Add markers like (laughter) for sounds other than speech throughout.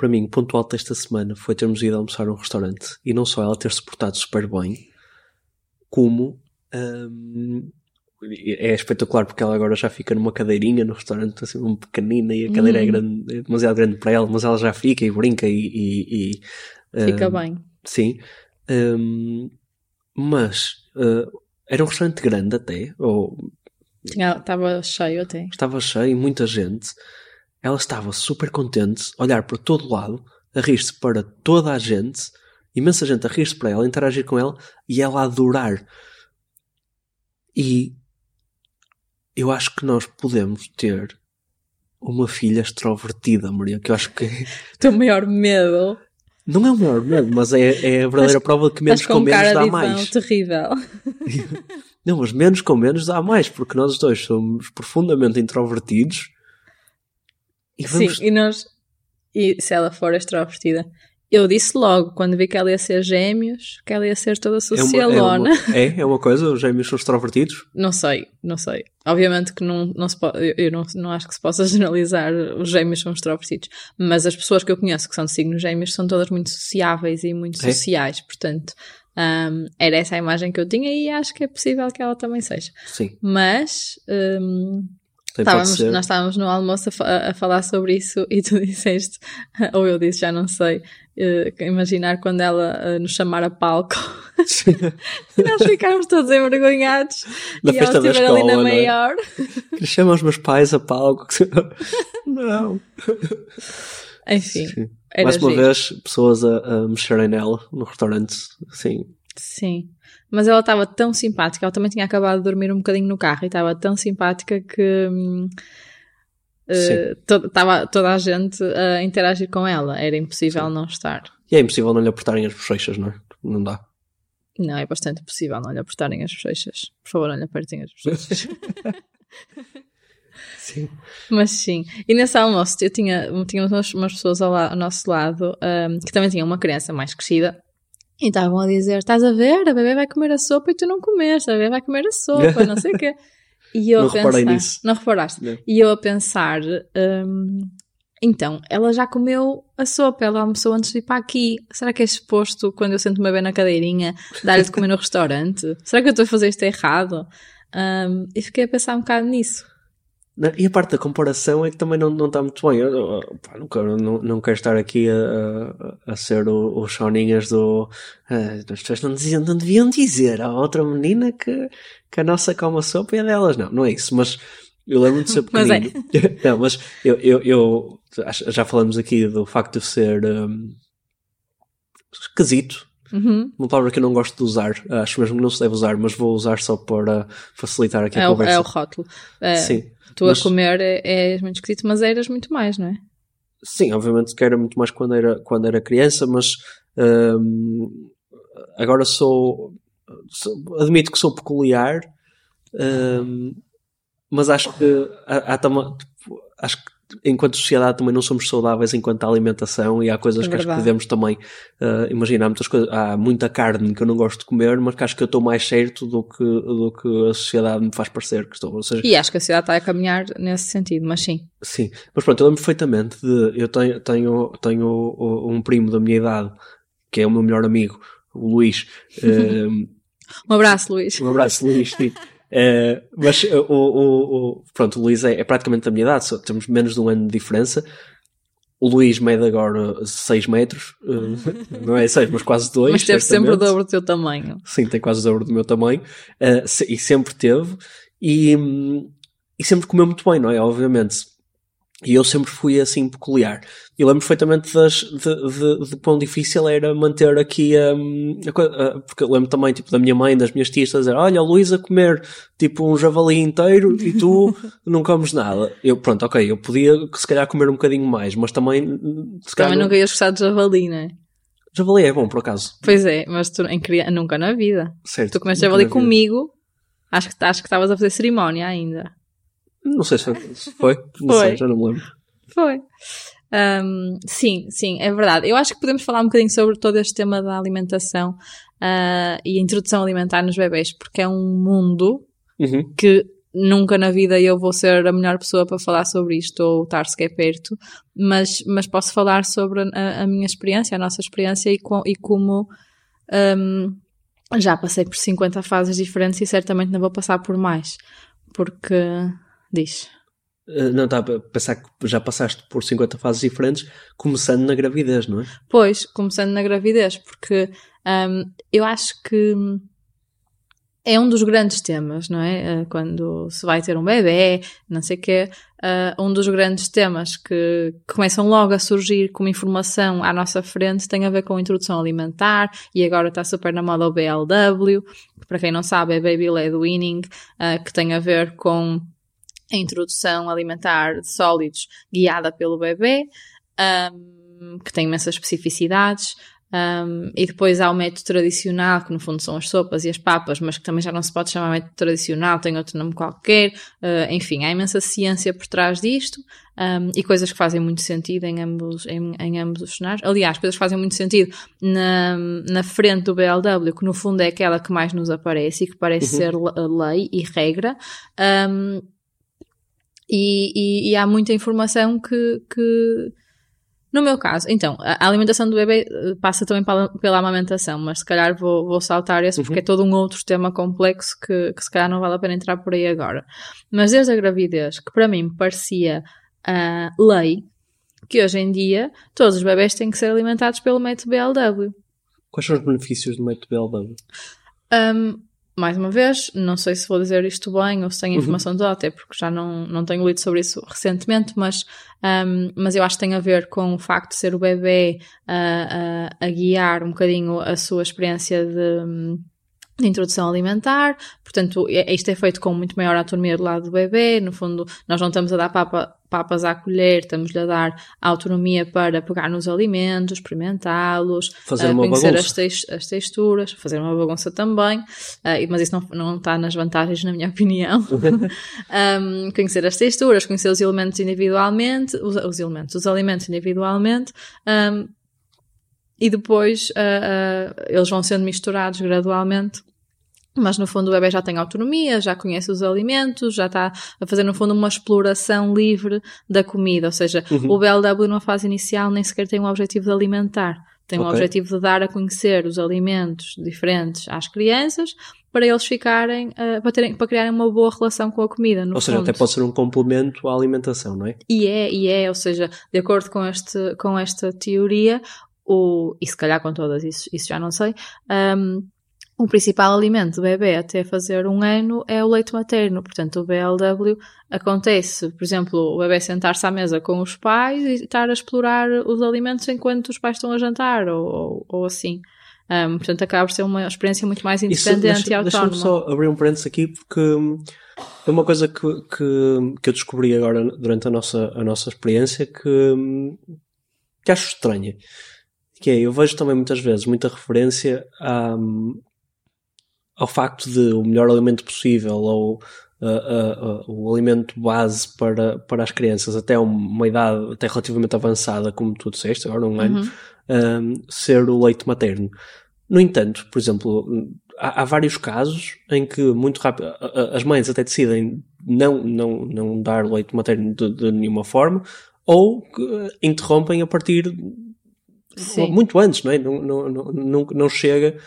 para mim, o ponto alto desta semana foi termos ido almoçar a um restaurante e não só ela ter se portado super bem, como hum, é espetacular porque ela agora já fica numa cadeirinha no restaurante, assim, um pequenina e a cadeira é, grande, é demasiado grande para ela, mas ela já fica e brinca e. e, e Fica hum, bem. Sim. Hum, mas uh, era um restaurante grande até, ou Tinha- Estava cheio até. estava cheio, muita gente. Ela estava super contente, a olhar para todo lado, a rir-se para toda a gente, imensa gente a rir-se para ela, a interagir com ela e ela a adorar. E eu acho que nós podemos ter uma filha extrovertida, Maria, que eu acho que O (laughs) teu maior medo. não é o maior medo, mas é, é a verdadeira prova de que menos com com menos dá mais. terrível. (laughs) Não, mas menos com menos dá mais, porque nós dois somos profundamente introvertidos. E vamos Sim, e nós. E se ela for extrovertida? Eu disse logo, quando vi que ela ia ser gêmeos, que ela ia ser toda É uma, é, socialona. uma, é, é uma coisa, os gêmeos são extrovertidos? (laughs) Não sei, não sei. Obviamente que não, não se pode, eu- não, não acho que se possa (laughs) generalizar os gêmeos são extrovertidos, mas as pessoas que eu conheço que são de signos gêmeos são todas muito sociáveis e muito É? sociais, portanto, hum, era essa a imagem que eu tinha e acho que é possível que ela também seja. Sim. Mas pode estávamos, nós estávamos no almoço a, a falar sobre isso (laughs) e tu disseste, (laughs) ou eu disse, já não sei, eh, imaginar quando ela eh, nos chamar a palco. (laughs) E nós ficámos todos envergonhados. Na e ela festa da estiver ali na é? maior. Que Chama os meus pais a palco. não. Enfim, Mais uma giro. vez, pessoas a, a mexerem nela no restaurante. Sim. Sim. Mas ela estava tão simpática, ela também tinha acabado de dormir um bocadinho no carro e estava tão simpática que hum, eh, to- estava toda a gente a interagir com ela. Era impossível não estar. E é impossível não lhe apertarem as bochechas, não é? Não dá. Não, é bastante possível não lhe apertarem as bochechas. Por favor, não lhe apertem as bochechas. (laughs) Sim. Mas sim. E nesse almoço eu tinha, tinha umas, pessoas ao, ao nosso lado hum, que também tinham uma criança mais crescida e estavam a dizer: Estás a ver? A bebê vai comer a sopa e tu não comeste, a bebê vai comer a sopa, não sei o quê. E eu Não a pensar, nisso. Não reparaste? Não. E eu a pensar: hum, Então, ela já comeu a sopa, ela almoçou antes de ir para aqui. Será que é suposto, quando eu sento uma bebê na cadeirinha, dar-lhe de comer no restaurante? Será que eu estou a fazer isto errado? Hum, e fiquei a pensar um bocado nisso. E a parte da comparação é que também não, não está muito bem. Eu, pá, não, quero, não, não quero estar aqui a, a, a ser o, o choninhas do. ah, as pessoas não, diziam, não deviam dizer à outra menina que, que a nossa come sopa é delas. Não, não é isso. Mas eu lembro de ser (laughs) Mas é. pequenino. (laughs) não, mas eu, eu, eu já falamos aqui do facto de ser hum, esquisito. Uhum. Uma palavra que eu não gosto de usar. Acho mesmo que não se deve usar, mas vou usar só para facilitar aqui a É o, conversa. é o rótulo. É, Sim. Tu mas- a comer é, és muito esquisito, mas eras muito mais, não é? Sim, obviamente que era muito mais quando era, quando era criança, mas hum, agora sou, sou- Admito que sou peculiar, hum, mas acho que há, há tipo, acho que enquanto sociedade também não somos saudáveis enquanto à alimentação e há coisas É que acho que devemos também uh, imaginar muitas coisas. Há muita carne que eu não gosto de comer, mas que acho que eu estou mais certo do que, do que a sociedade me faz parecer que estou. Ou seja, E acho que a sociedade está a caminhar nesse sentido, mas sim. Sim, mas pronto, eu lembro perfeitamente de. Eu tenho, tenho, tenho um primo da minha idade, que é o meu melhor amigo, o Luís. (laughs) ehm, Um abraço, Luís. um abraço, Luís. sim. (laughs) Eh, mas eh, o, o, o- pronto, o Luís é, é praticamente da minha idade, só temos menos de um ano de diferença. O Luís mede agora 6 metros, eh, não é 6, mas quase 2. mas teve sempre o dobro do teu tamanho. Sim, tem quase o dobro do meu tamanho. e sempre teve. E, hum, e sempre comeu muito bem, não é? Obviamente. E eu sempre fui assim peculiar. E lembro perfeitamente das, de, de, de quão difícil era manter aqui hum, a, co- a- porque eu lembro também tipo, da minha mãe, das minhas tias, a dizer: Olha, a comer tipo um javali inteiro e tu (laughs) não comes nada. Eu, pronto, ok, eu podia se calhar comer um bocadinho mais, mas também. Se Também não- nunca ias gostar de javali, não é? Javali é bom, por acaso. Pois é, mas tu em criança, nunca na vida. Certo. Tu comeste javali comigo, acho que acho que estavas a fazer cerimónia ainda. Não sei se foi. Não Foi. sei, já não me lembro. Foi. Ahm, sim, sim, é verdade. Eu acho que podemos falar um bocadinho sobre todo este tema da alimentação ah, e a introdução alimentar nos bebés, porque é um mundo Uhum. que nunca na vida eu vou ser a melhor pessoa para falar sobre isto ou estar sequer perto, mas, mas posso falar sobre a, a minha experiência, a nossa experiência e, com, e como um, já passei por 50 fases diferentes e certamente não vou passar por mais, porque diz. Eh, não, estava a pensar que já passaste por 50 fases diferentes, começando na gravidez, não é? Pois, começando na gravidez, porque um, eu acho que é um dos grandes temas, não é? Eh, quando se vai ter um bebê, não sei o quê, uh, um dos grandes temas que, que, começam logo a surgir como informação à nossa frente tem a ver com a introdução alimentar e agora está super na moda o BLW, que para quem não sabe é Baby Led Weaning, uh, que tem a ver com a introdução alimentar de sólidos guiada pelo bebê, um, que tem imensas especificidades. Um, e depois há o método tradicional, que no fundo são as sopas e as papas, mas que também já não se pode chamar método tradicional, tem outro nome qualquer. Uh, enfim, há imensa ciência por trás disto um, e coisas que fazem muito sentido em ambos, em, em, ambos os cenários. Aliás, coisas que fazem muito sentido na, na frente do BLW, que no fundo é aquela que mais nos aparece e que parece uhum. ser lei e regra. Um, e, e, e, há muita informação que, que no meu caso, então, a alimentação do bebê eh, passa também pela, pela amamentação, mas se calhar vou, vou saltar esse porque uhum. é todo um outro tema complexo que, que se calhar não vale a pena entrar por aí agora. Mas desde a gravidez, que para mim parecia uh, lei, que hoje em dia todos os bebés têm que ser alimentados pelo método BLW. Quais são os benefícios do método BLW? Um, mais uma vez, não sei se vou dizer isto bem ou se tenho uhum. informação uhum. toda, até porque já não, não tenho lido sobre isso recentemente, mas, um, mas eu acho que tem a ver com o facto de ser o bebê a, a, a guiar um bocadinho a sua experiência de de introdução alimentar, portanto, é, isto é feito com muito maior autonomia do lado do bebê, no fundo, nós não estamos a dar papa, papas à colher, estamos-lhe a dar autonomia para pegar nos alimentos, experimentá-los, fazer uh, uma conhecer as, tex, as, texturas, fazer uma bagunça também, uh, mas isso não, não está nas vantagens, na minha opinião. (laughs) um, conhecer as texturas, conhecer os elementos individualmente, os, os elementos, os alimentos individualmente, um, e depois uh, eles vão sendo misturados gradualmente mas no fundo o bebê já tem autonomia, já conhece os alimentos, já está a fazer no fundo uma exploração livre da comida, ou seja, uhum. o BLW numa fase inicial nem sequer tem o objetivo de alimentar, tem okay. o objetivo de dar a conhecer os alimentos diferentes às crianças para eles ficarem, uh, para, terem, para criarem uma boa relação com a comida. ou seja, até pode ser um complemento à alimentação, não é? E é, e é, ou seja, de acordo com, este, com esta teoria, o, e se calhar com todas, isso, isso já não sei, um, o principal alimento do bebê até fazer um ano é o leite materno. Portanto, o BLW acontece, por exemplo, o bebê sentar-se à mesa com os pais e estar a explorar os alimentos enquanto os pais estão a jantar ou, ou, ou assim. Um, portanto, acaba por ser uma experiência muito mais independente Isso, e autónoma. Deixa-me só abrir um parênteses aqui porque hum, é uma coisa que, que, que eu descobri agora durante a nossa, a nossa experiência que, hum, que acho estranha. Que é, eu vejo também muitas vezes muita referência a, ao facto de o melhor alimento possível ou uh, uh, uh, o alimento base para, para as crianças até uma idade até relativamente avançada, como tu disseste, agora um ano, uhum. ser o leite materno. No entanto, por exemplo, há, há, vários casos em que muito rápido as mães até decidem não, não, não dar leite materno de, de nenhuma forma ou interrompem a partir Sim. muito antes, não é? Não, não, não, não chega,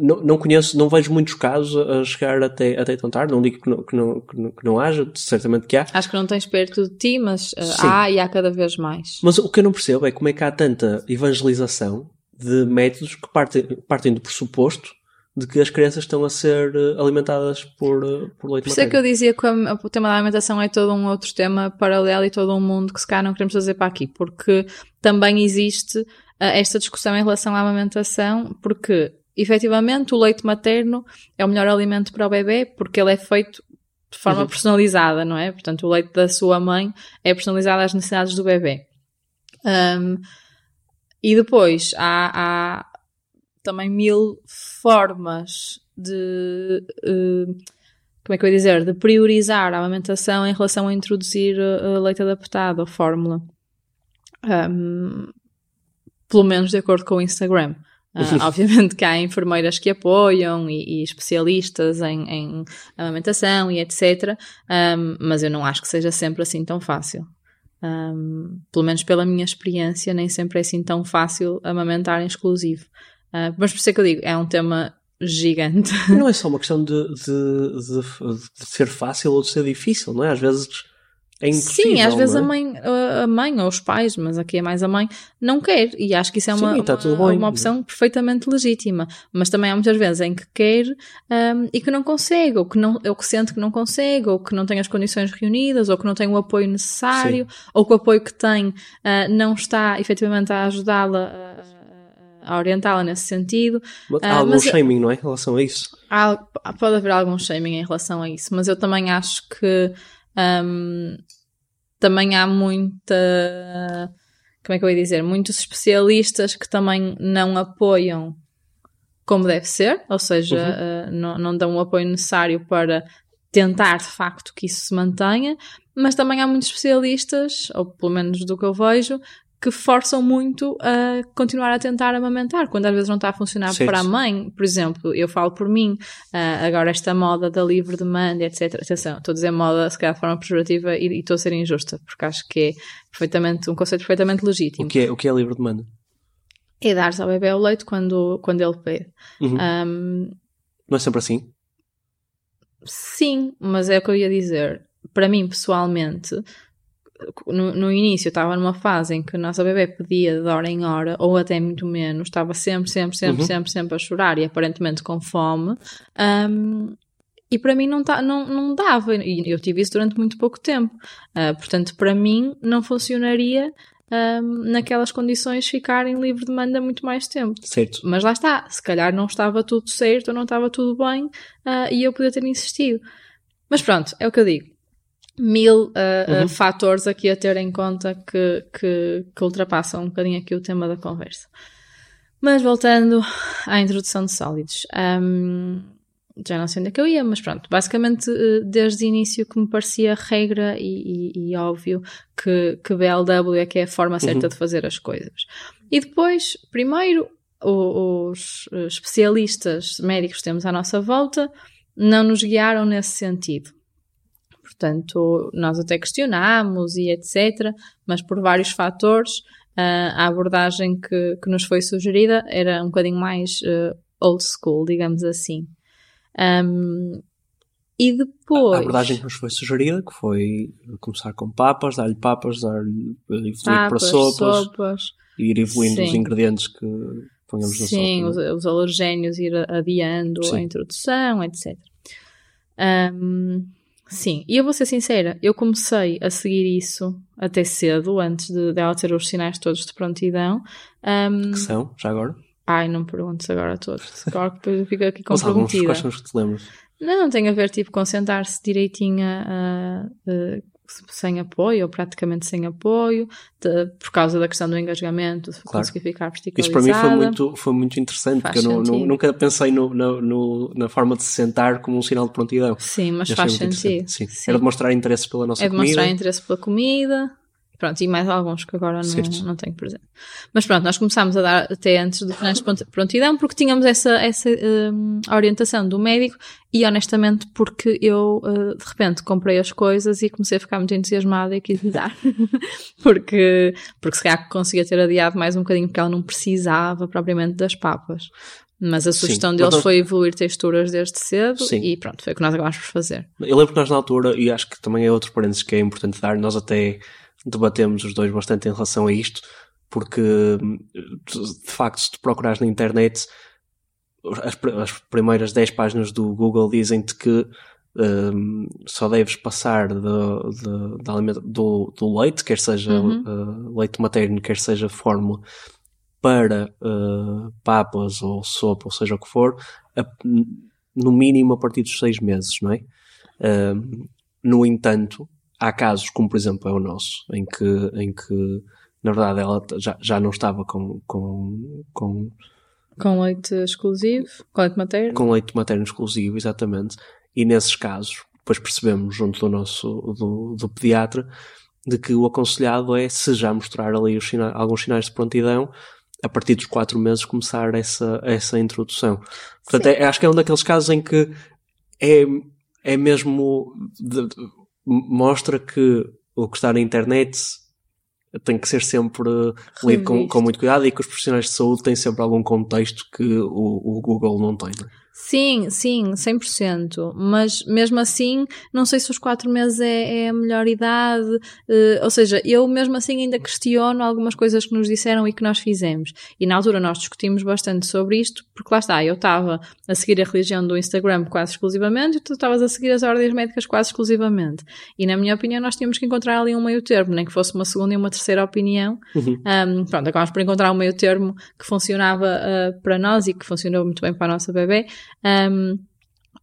não, não conheço, não vejo muitos casos a chegar até, até tão tarde, não digo que não, que não, que não, que não haja, certamente que há. Acho que não tens perto de ti, mas uh, há e há cada vez mais. Mas o que eu não percebo é como é que há tanta evangelização de métodos que partem, partem do pressuposto de que as crianças estão a ser eh, alimentadas por, eh, por leite Por isso é que eu dizia que o tema da alimentação é todo um outro tema paralelo e todo um mundo que se calhar não queremos fazer para aqui, porque também existe esta discussão em relação à amamentação, porque efetivamente o leite materno é o melhor alimento para o bebê, porque ele é feito de forma uhum. personalizada, não é? Portanto, o leite da sua mãe é personalizado às necessidades do bebê. Um, e depois há, há, também mil formas de. Uh, como é que eu ia dizer? De priorizar a amamentação em relação a introduzir uh, leite adaptado ou fórmula. Um, pelo menos de acordo com o Instagram. Uh, obviamente que há enfermeiras que apoiam e, e especialistas em, em, amamentação e etc. Um, mas eu não acho que seja sempre assim tão fácil. Um, pelo menos pela minha experiência, nem sempre é assim tão fácil amamentar em exclusivo. Uh, mas por isso é que eu digo, é um tema gigante. Não é só uma questão de, de, de, de ser fácil ou de ser difícil, não é? Às vezes é impossível. Sim, às vezes é? a mãe, a mãe ou os pais, mas aqui é mais a mãe, não quer. E acho que isso é uma, Sim, tá uma, uma, opção perfeitamente legítima. Mas também há muitas vezes em que quer um, e que não consegue, ou que, não, ou que sente que não consegue, ou que não tem as condições reunidas, ou que não tem o apoio necessário, Sim. ou que o apoio que tem uh, não está efetivamente a ajudá-la a, a orientá-la nesse sentido. Mas há uh, algum mas, shaming, não é? Em relação a isso? Há, pode haver algum shaming em relação a isso, mas eu também acho que um, também há muita. Como é que eu ia dizer? Muitos especialistas que também não apoiam como deve ser, ou seja, uhum. uh, não, não dão o apoio necessário para tentar de facto que isso se mantenha, mas também há muitos especialistas, ou pelo menos do que eu vejo, que forçam muito a continuar a tentar amamentar, quando às vezes não está a funcionar certo. para a mãe. Por exemplo, eu falo por mim, uh, agora esta moda da livre demanda, etc. Atenção, estou a dizer moda se calhar de forma pejorativa e, e estou a ser injusta, porque acho que é perfeitamente, um conceito perfeitamente legítimo. O que é, o que é livre demanda? É dar ao bebê o leite quando, quando ele pede. Uhum. Um, não é sempre assim? Sim, mas é o que eu ia dizer. Para mim, pessoalmente, no, no início estava numa fase em que a nossa bebê pedia de hora em hora, ou até muito menos, estava sempre, sempre, sempre, uhum. sempre, sempre a chorar e aparentemente com fome. Um, e para mim não, tá, não, não dava, e eu tive isso durante muito pouco tempo. Uh, portanto, para mim não funcionaria um, naquelas condições ficar em livre demanda muito mais tempo. Certo. Mas lá está, se calhar não estava tudo certo ou não estava tudo bem uh, e eu podia ter insistido. Mas pronto, é o que eu digo mil uh, uhum. uh, fatores aqui a ter em conta que, que, que, ultrapassam um bocadinho aqui o tema da conversa. Mas voltando à introdução de sólidos, um, já não sei onde é que eu ia, mas pronto, basicamente desde o início que me parecia regra e, e, e óbvio que, que BLW é que é a forma certa uhum. de fazer as coisas. E depois, primeiro, os especialistas médicos que temos à nossa volta não nos guiaram nesse sentido. Portanto, nós até questionámos e etc., mas por vários fatores, uh, a abordagem que, que nos foi sugerida era um bocadinho mais uh, old school, digamos assim. Um, e depois. A abordagem que nos foi sugerida, que foi começar com papas, dar-lhe papas, dar-lhe evoluir para sopas, sopas, e ir evoluindo Sim. os ingredientes que ponhamos na Sim, sopa. Sim, os, os alergénios, ir adiando Sim. a introdução, etc. Um, Sim, e eu vou ser sincera, eu comecei a seguir isso até cedo, antes de, de ela ter os sinais todos de prontidão. Um, que são, já agora? Ai, não me perguntes agora a todos. (laughs) Agora depois eu fico aqui comprometida. Quais são os que te lembras? Não, tem a ver, tipo, com sentar-se direitinho a, a, sem apoio, ou praticamente sem apoio, de, por causa da questão do engasgamento, claro. conseguir ficar verticalizada. Isso para mim foi muito, foi muito interessante, faz porque eu não, nunca pensei no, no, na forma de se sentar como um sinal de prontidão. Sim, mas faz sentido. Sim. Sim. Era demonstrar interesse pela nossa comida. É demonstrar interesse pela comida, Pronto, e mais alguns que agora não, não tenho presente. Mas pronto, nós começámos a dar até antes do finais de prontidão porque tínhamos essa, essa um, orientação do médico e honestamente porque eu uh, de repente comprei as coisas e comecei a ficar muito entusiasmada e quis lhe dar. (laughs) porque, porque se calhar conseguia ter adiado mais um bocadinho porque ela não precisava propriamente das papas. Mas a sugestão Sim, deles foi evoluir texturas desde cedo Sim. e pronto, foi o que nós acabámos por fazer. Eu lembro que nós na altura, e acho que também é outro parênteses que é importante dar, nós até debatemos os dois bastante em relação a isto, porque de facto, se tu procurares na internet, as, as primeiras 10 páginas do Google dizem-te que um, só deves passar de, de, de do, do, leite, quer seja uhum. uh, leite materno, quer seja fórmula, para uh, papas ou sopa, ou seja o que for, a, no mínimo a partir dos 6 meses, não é? Uh, no entanto, há casos, como por exemplo é o nosso, em que, em que na verdade ela já, já não estava com, com, com com leite exclusivo, com leite materno? Com leite materno exclusivo, exatamente. E nesses casos, depois percebemos junto do nosso, do, do pediatra, de que o aconselhado é, se já mostrar ali os alguns sinais de prontidão, a partir dos quatro meses começar essa, essa introdução. Portanto, é, acho que é um daqueles casos em que é, é mesmo, de, mostra que o que está na internet tem que ser sempre lido com, com, muito cuidado e que os profissionais de saúde têm sempre algum contexto que o, o Google não tem. Não é? Sim, sim, 100%. Mas mesmo assim, não sei se os quatro meses é, é a melhor idade. Uh, ou seja, eu mesmo assim ainda questiono algumas coisas que nos disseram e que nós fizemos. E na altura nós discutimos bastante sobre isto, porque lá está, eu estava a seguir a religião do Instagram quase exclusivamente e tu estavas a seguir as ordens médicas quase exclusivamente. E na minha opinião, nós tínhamos que encontrar ali um meio termo, nem que fosse uma segunda e uma terceira opinião. Uhum. Um, pronto, acabámos por encontrar um meio termo que funcionava uh, para nós e que funcionou muito bem para a nossa bebê. Um,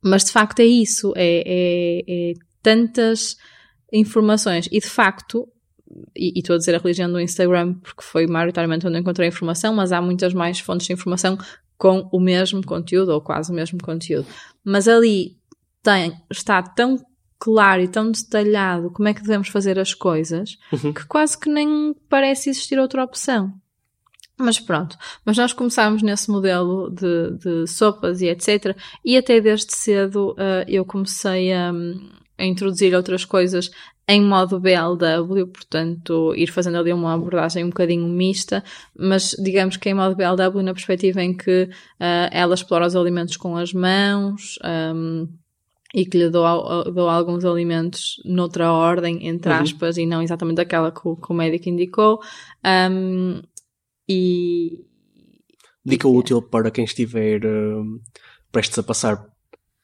mas de facto é isso, é, é, é, tantas informações e de facto, e, e estou a dizer a religião do Instagram porque foi maioritariamente onde encontrei informação, mas há muitas mais fontes de informação com o mesmo conteúdo ou quase o mesmo conteúdo. Mas ali tem, está tão claro e tão detalhado como é que devemos fazer as coisas uhum. que quase que nem parece existir outra opção. Mas pronto, mas nós começámos nesse modelo de, de sopas e etc. E até desde cedo uh, eu comecei a, a, introduzir outras coisas em modo BLW, portanto, ir fazendo ali uma abordagem um bocadinho mista, mas digamos que em modo BLW, na perspectiva em que uh, ela explora os alimentos com as mãos. Um, e que lhe dou, dou, alguns alimentos noutra ordem, entre uhum. aspas, uhum. e não exatamente aquela que o, que o médico indicou. Um, e. Dica e, útil para quem estiver uh, prestes a passar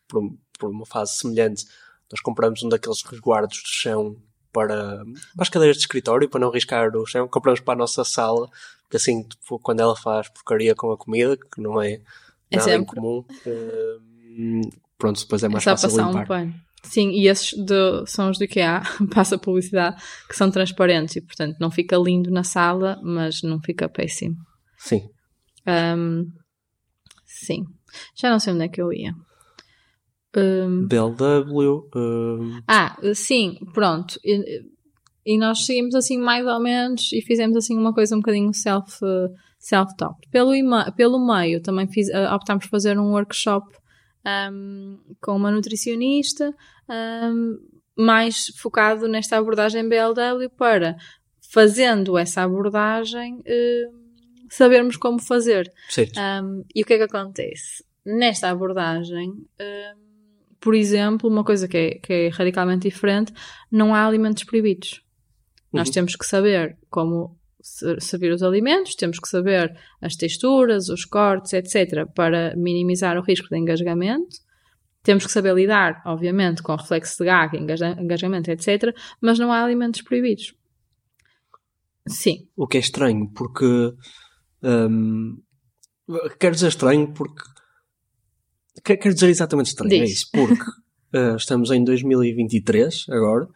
por, por, uma fase semelhante. Nós compramos um daqueles resguardos de chão para, para as cadeiras de escritório, para não riscar o chão. Compramos para a nossa sala, porque assim, tipo, quando ela faz porcaria com a comida, que não é, é nada sempre. incomum, uh, pronto, depois é mais é fácil limpar. Um pano. Sim, e esses de, são os do IKEA, (laughs) passa publicidade, que são transparentes e, portanto, não fica lindo na sala, mas não fica péssimo. Sim. Um, sim. Já não sei onde é que eu ia. Um, BLW. Um... Ah, sim, pronto. E, e, nós seguimos assim mais ou menos e fizemos assim uma coisa um bocadinho self, self-taught. Pelo, pelo meio também fiz, optámos por fazer um workshop um, com uma nutricionista, um, mais focado nesta abordagem BLW para, fazendo essa abordagem, uh, sabermos como fazer. Um, e o que é que acontece? Nesta abordagem, por exemplo, uma coisa que é, que é radicalmente diferente, não há alimentos proibidos. Uhum. Nós temos que saber como servir os alimentos, temos que saber as texturas, os cortes, etc., para minimizar o risco de engasgamento. Temos que saber lidar, obviamente, com reflexo de gag, engasgamento, etc., mas não há alimentos proibidos. Sim. O que é estranho, porque. Hum, quero dizer estranho porque. Quero dizer exatamente estranho, é Diz. é isso, porque uh, (laughs) estamos em 2023 agora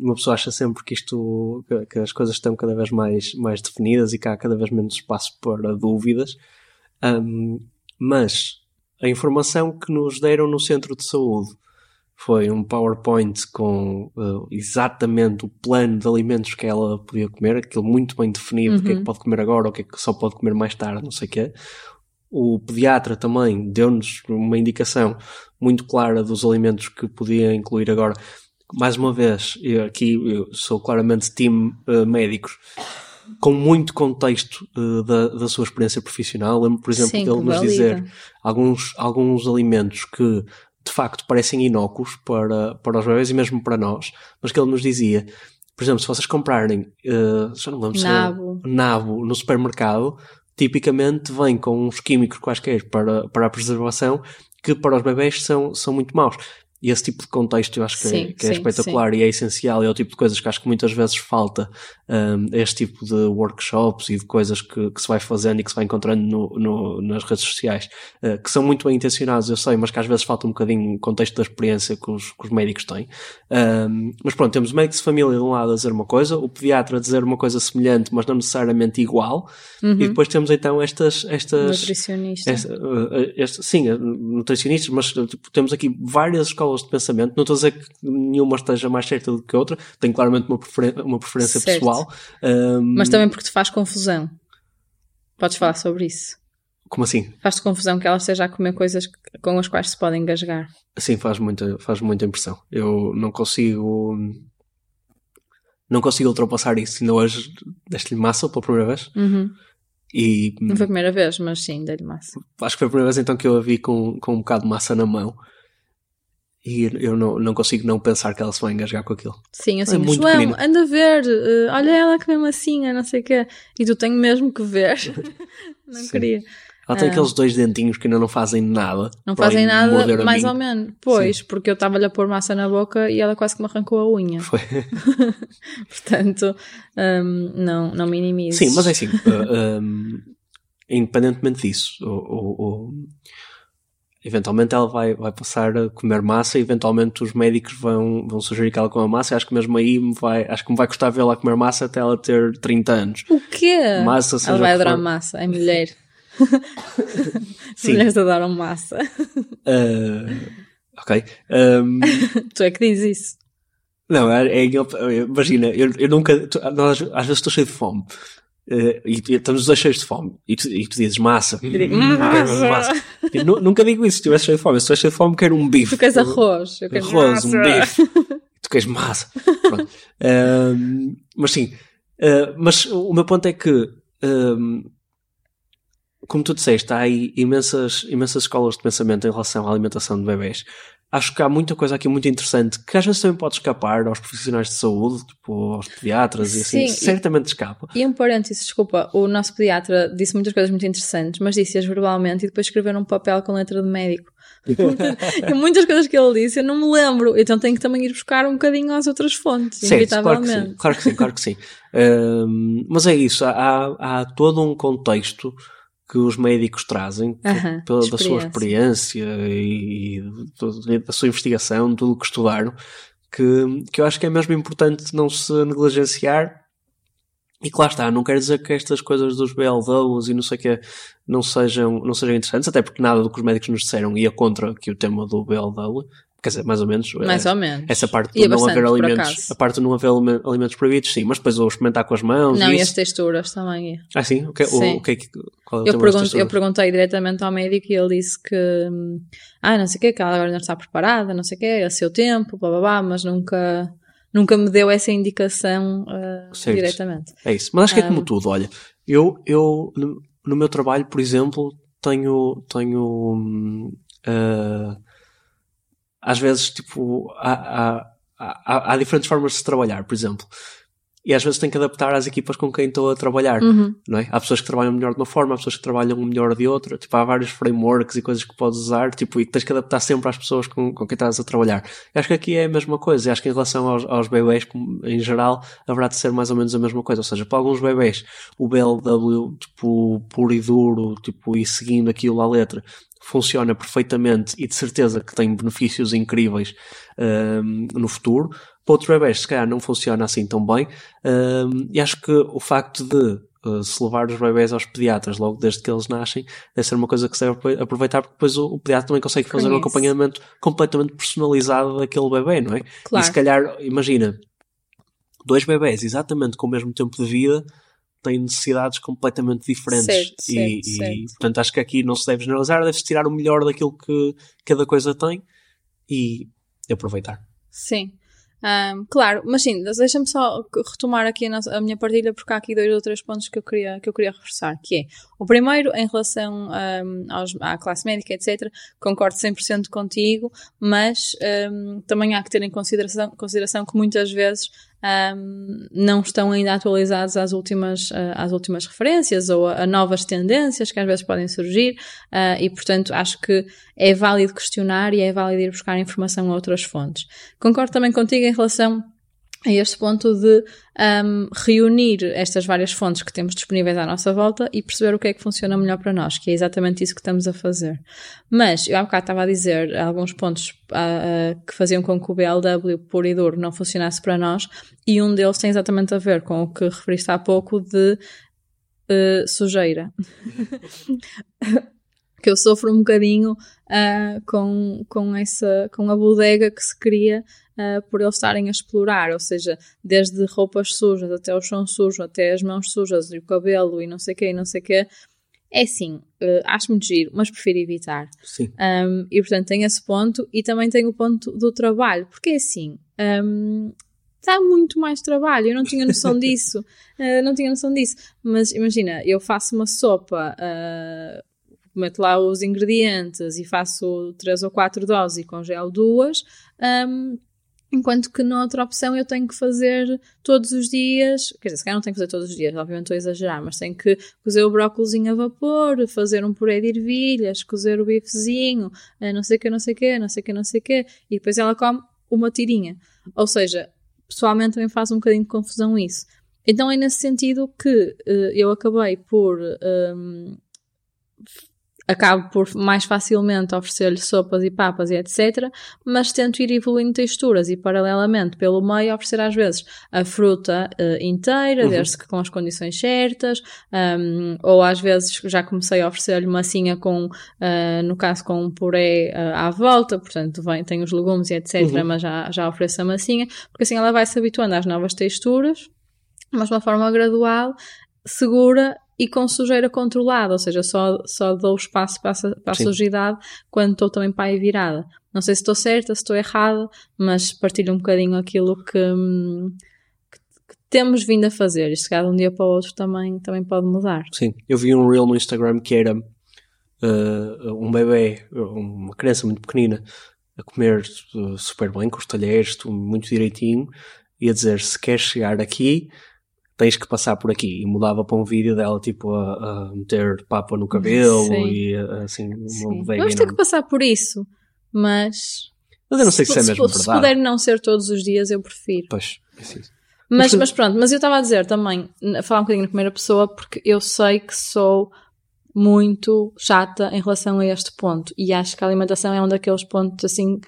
uma pessoa acha sempre que isto, que, as coisas estão cada vez mais, mais definidas e que há cada vez menos espaço para dúvidas. Um, mas a informação que nos deram no centro de saúde foi um PowerPoint com uh, exatamente o plano de alimentos que ela podia comer, aquilo muito bem definido, uhum. o que é que uhum. pode comer agora, o que é que só pode comer mais tarde, não sei o quê. O pediatra também deu-nos uma indicação muito clara dos alimentos que podia incluir agora mais uma vez, eu aqui eu sou claramente time uh, médicos, com muito contexto uh, da, da sua experiência profissional. Lembro, por exemplo, Sim, dele nos dizer alguns, alguns alimentos que de facto parecem inócuos para, para os bebês e mesmo para nós, mas que ele nos dizia, por exemplo, se vocês comprarem, uh, já não lembro nabo. se é nabo no supermercado, tipicamente vem com uns químicos quaisquer para, para a preservação que para os bebés são, são muito maus. E esse tipo de contexto eu acho que, é, sim, é, que é espetacular sim. e é essencial. E é o tipo de coisas que acho que muitas vezes falta um, este tipo de workshops e de coisas que, que, se vai fazendo e que se vai encontrando no, no, nas redes sociais, uh, que são muito bem intencionados, eu sei, mas que às vezes falta um bocadinho o contexto da experiência que os, que os médicos têm. Um, mas pronto, temos médicos de família de um lado a dizer uma coisa, o pediatra a dizer uma coisa semelhante, mas não necessariamente igual, uhum. e depois temos então estas. estas nutricionistas. Esta, uh, esta, sim, nutricionistas, mas tipo, temos aqui várias escolas escolas de pensamento. Não estou a dizer que nenhuma esteja mais certa do que outra, tenho claramente uma, preferen uma preferência certo. pessoal. Um, Mas também porque te faz confusão. Podes falar sobre isso. Como assim? Faz-te confusão que ela esteja a comer coisas com as quais se pode engasgar. Sim, faz muita, faz muita impressão. Eu não consigo. Não consigo ultrapassar isso. Ainda hoje deste-lhe massa pela primeira vez. Uhum. E Não foi a primeira vez, mas sim, dei-lhe massa. acho que foi a primeira vez então que eu a vi com, com um bocado de massa na mão. E eu não, não consigo não pensar que ela se vai engasgar com aquilo. Sim, assim, muito João, anda a ver, eh, olha ela que vem massinha, não sei o quê. E tu tenho mesmo que ver. (laughs) não Sim. queria. Ela tem Ah. aqueles dois dentinhos que ainda não fazem nada. Não fazem nada, mais ou menos. Pois, porque eu estava-lhe a pôr massa na boca e ela quase que me arrancou a unha. Foi. (laughs) Portanto, hum, não, não minimizes. Sim, mas é assim, uh, (laughs) um, independentemente disso, o, o- o- eventualmente ela vai, vai passar a comer massa e eventualmente os médicos vão, vão sugerir que ela coma massa e acho que mesmo aí me vai, acho que me vai custar vê-la comer massa até ela ter 30 anos. O quê? Massa, seja ela vai adorar massa, é mulher. (laughs) Sim. Mulheres adoram massa. Uh, (laughs) ok. Um, (laughs) tu é que dizes isso. Não, é, é, imagina, eu, eu nunca, tu- nós, às vezes estou cheio de fome. Eh, e, e estamos os dois cheios de fome. E tu, e tu dizes massa. Eu digo, Hum, massa. massa. Eu nu- nunca digo isso se estivesse cheio de fome. Se estivesse cheio de fome, quero um bife. Tu queres arroz. Eu quero Arroz, um massa. bife. Tu queres massa. Pronto. Ahm, (laughs) mas sim. ah, mas o meu ponto é que, ahm, como tu disseste, há aí imensas, imensas escolas de pensamento em relação à alimentação de bebés. Acho que há muita coisa aqui muito interessante que às vezes também pode escapar aos profissionais de saúde, tipo aos pediatras e assim. Sim, e- certamente escapa. E um parênteses, desculpa, o nosso pediatra disse muitas coisas muito interessantes, mas disse-as verbalmente e depois escreveu num papel com letra de médico. e muitas coisas que ele disse eu não me lembro, então tenho que também ir buscar um bocadinho às outras fontes, Certo, claro que sim, inevitavelmente. claro que sim, claro que sim. Ahm, mas é isso, há, há todo um contexto que os médicos trazem pela, da sua experiência. e, e da sua investigação, tudo o que estudaram, que, que eu acho que é mesmo importante não se negligenciar. E que lá está, não quer dizer que estas coisas dos BLWs e não sei o que não sejam, não sejam interessantes, até porque nada do que os médicos nos disseram ia contra aqui o tema do BLW, quer dizer, mais ou menos. Mais é, ou menos. essa parte de não bastante, haver alimentos, a parte de não haver alime- alimentos proibidos, sim, mas depois o experimentar com as mãos Não, e e as texturas também. é. Ah, sim? O que, o, Sim. o que é que, qual é o Eu, tema das pergun- eu perguntei diretamente ao médico e ele disse que, ah, não sei o quê, que ela agora não está preparada, não sei o quê, é seu tempo, blá blá blá, mas nunca, nunca me deu essa indicação ah, Certo. diretamente. É isso. Mas acho que é como Um, tudo, olha. Eu, eu no, no meu trabalho, por exemplo, tenho, tenho, ah, às vezes, tipo, há, há, há, há diferentes formas de se trabalhar, por exemplo. E às vezes tenho que adaptar às equipas com quem estou a trabalhar. Uhum. não é? Há pessoas que trabalham melhor de uma forma, há pessoas que trabalham melhor de outra, tipo, há vários frameworks e coisas que podes usar, tipo, e que tens que adaptar sempre às pessoas com, com quem estás a trabalhar. Eu acho que aqui é a mesma coisa, Eu acho que em relação aos, aos como, em geral, haverá de ser mais ou menos a mesma coisa, ou seja, para alguns bebés, o BLW, tipo, puro e duro, tipo, e seguindo aquilo à letra, funciona perfeitamente e de certeza que tem benefícios incríveis hum, no futuro. Para outros bebés, se calhar não funciona assim tão bem. hum, e acho que o facto de uh, se levar os bebés aos pediatras logo desde que eles nascem deve ser uma coisa que se deve apro- aproveitar porque depois o, o pediatra também consegue fazer um Conhece. acompanhamento completamente personalizado daquele bebê, não é? Claro. E se calhar, imagina, dois bebés exatamente com o mesmo tempo de vida têm necessidades completamente diferentes. Certo, e, certo, e, certo. portanto, acho que aqui não se deve generalizar, deve-se tirar o melhor daquilo que cada coisa tem e aproveitar. Sim. Ahm, claro, mas sim, deixa-me só retomar aqui a, nossa- a minha partilha, porque há aqui dois ou três pontos que eu queria, que eu queria reforçar, que é, o primeiro, em relação ahm, aos- à classe médica, etc., concordo 100% contigo, mas ahm, também há que ter em consideração, consideração que muitas vezes ahm, não estão ainda atualizados às últimas, ah, às últimas referências ou a, a novas tendências que às vezes podem surgir, ah, e portanto acho que é válido questionar e é válido ir buscar informação a outras fontes. Concordo também contigo em relação a este ponto de um, reunir estas várias fontes que temos disponíveis à nossa volta e perceber o que é que funciona melhor para nós, que é exatamente isso que estamos a fazer. Mas eu há bocado estava a dizer alguns pontos ah, que faziam com que o BLW puro e duro não funcionasse para nós, e um deles tem exatamente a ver com o que referiste há pouco de eh, sujeira. (laughs) que eu sofro um bocadinho uh, com, com, essa, com a bodega que se cria uh, por eles estarem a explorar, ou seja, desde roupas sujas até o chão sujo, até as mãos sujas e o cabelo e não sei o quê, e não sei o quê. É assim, uh, acho muito giro, mas prefiro evitar. Sim. Um, e portanto tem esse ponto e também tem o ponto do trabalho, porque é assim, um, dá muito mais trabalho. Eu não tinha noção (laughs) disso. Uh, não tinha noção disso. Mas imagina, eu faço uma sopa, uh, meto lá os ingredientes e faço três ou quatro doses e congelo duas. Um, Enquanto que noutra opção eu tenho que fazer todos os dias, quer dizer, se calhar não tenho que fazer todos os dias, obviamente estou a exagerar, mas tenho que cozer o brócolis a vapor, fazer um puré de ervilhas, cozer o bifezinho, eh, não sei o que, não sei o que, não sei o que, não sei o que, e depois ela come uma tirinha. Ou seja, pessoalmente também faz um bocadinho de confusão isso. Então é nesse sentido que uh, eu acabei por um, acabo por mais facilmente oferecer-lhe sopas e papas e etc. Mas tento ir evoluindo texturas e, paralelamente, pelo meio, oferecer às vezes a fruta uh, inteira, uhum. desde que com as condições certas, um, ou às vezes já comecei a oferecer-lhe massinha com, uh, no caso, com um puré uh, à volta, portanto, vem, tem os legumes e etc. Uhum. Mas já, já ofereço a massinha, porque assim ela vai se habituando às novas texturas, mas de uma forma gradual, segura e com sujeira controlada, ou seja, só, só dou espaço para a, para a sujidade quando estou também para a virada. Não sei se estou certa, se estou errada, mas partilho um bocadinho aquilo que, que, que temos vindo a fazer. Isto, cada um dia para o outro, também, também pode mudar. Sim, eu vi um reel no Instagram que era uh, um bebê, uma criança muito pequenina, a comer uh, super bem, com os talheres, muito direitinho, e a dizer: se queres chegar aqui tens que passar por aqui. E mudava para um vídeo dela, tipo, a, a meter papa no cabelo Sim. e assim, uma Vamos ter que passar por isso, mas. Mas eu não sei se, se é mesmo se, verdade. Se puder não ser todos os dias, eu prefiro. Pois, assim. Mas, mas pronto, mas eu estava a dizer também, a falar um bocadinho na primeira pessoa, porque eu sei que sou muito chata em relação a este ponto. E acho que a alimentação é um daqueles pontos assim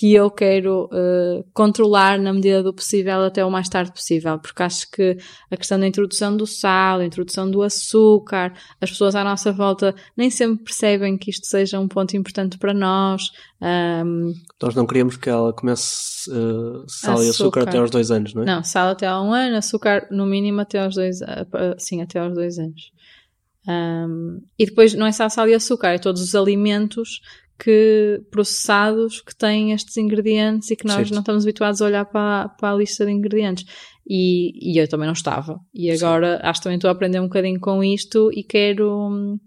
que eu quero uh, controlar na medida do possível até o mais tarde possível, porque acho que a questão da introdução do sal, a introdução do açúcar, as pessoas à nossa volta nem sempre percebem que isto seja um ponto importante para nós. Um, nós não queríamos que ela comece uh, sal açúcar. e açúcar até aos dois anos, não é? Não, sal até há um ano, açúcar no mínimo até aos dois, uh, sim, até aos dois anos. Um, e depois não é só sal e açúcar, é todos os alimentos que processados que têm estes ingredientes e que nós certo. não estamos habituados a olhar para, para a lista de ingredientes. E, e eu também não estava. E agora Sim. acho que também estou a aprender um bocadinho com isto e quero,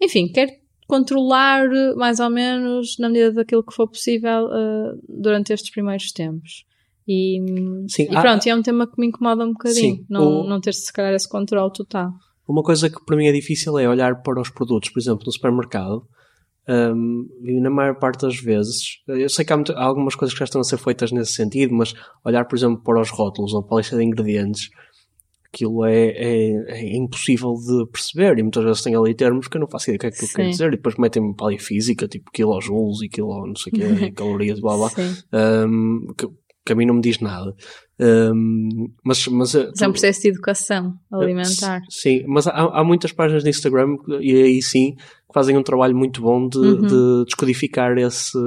enfim, quero controlar mais ou menos na medida daquilo que for possível uh, durante estes primeiros tempos. E, Sim, e pronto, há, é um tema que me incomoda um bocadinho, sim, não, o... não ter se calhar esse controle total. Uma coisa que para mim é difícil é olhar para os produtos, por exemplo, no supermercado um, e na maior parte das vezes, eu sei que há, muito, há, algumas coisas que já estão a ser feitas nesse sentido, mas olhar, por exemplo, para os rótulos ou para a lista de ingredientes, aquilo é, é, é, impossível de perceber. E muitas vezes tem ali termos que eu não faço ideia do que é que quer dizer. E depois metem-me para ali física, tipo kilojoules e quilo não sei o que, (laughs) calorias, blá blá. Um, que, que a mim não me diz nada. Um, mas, mas, eh, mas é um processo de educação alimentar. Sim, mas há, há muitas páginas de Instagram e aí sim que fazem um trabalho muito bom de, uhum. de descodificar esse,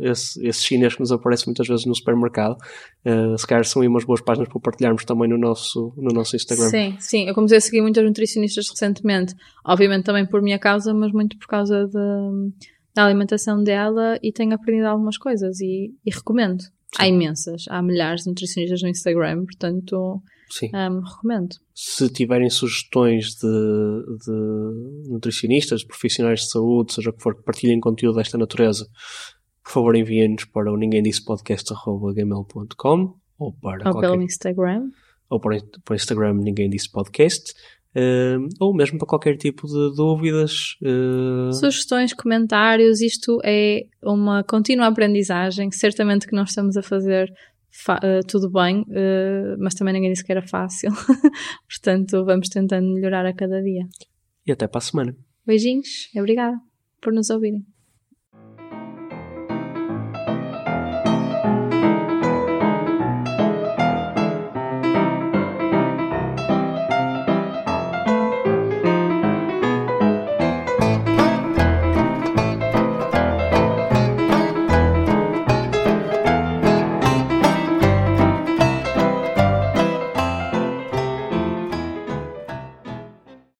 esse, esse chinês que nos aparece muitas vezes no supermercado. Uh, se calhar são aí umas boas páginas para partilharmos também no nosso, no nosso Instagram. Sim, sim. Eu comecei a seguir muitas nutricionistas recentemente. Obviamente também por minha causa, mas muito por causa de, da alimentação dela e tenho aprendido algumas coisas e, e recomendo. Sim. Há imensas, há milhares de nutricionistas no Instagram, portanto um, recomendo. Se tiverem sugestões de, de nutricionistas, de profissionais de saúde, seja o que for, que partilhem conteúdo desta natureza, por favor enviem-nos para o ninguém disse podcast.gmail.com ou para ou qualquer... pelo Instagram ou para, para o Instagram ninguém disse podcast Uh, ou mesmo para qualquer tipo de dúvidas. Uh... Sugestões, comentários, isto é uma contínua aprendizagem. Certamente que nós estamos a fazer uh, tudo bem, mas também ninguém disse que era fácil. (laughs) Portanto, vamos tentando melhorar a cada dia. E até para a semana. Beijinhos, obrigada por nos ouvirem.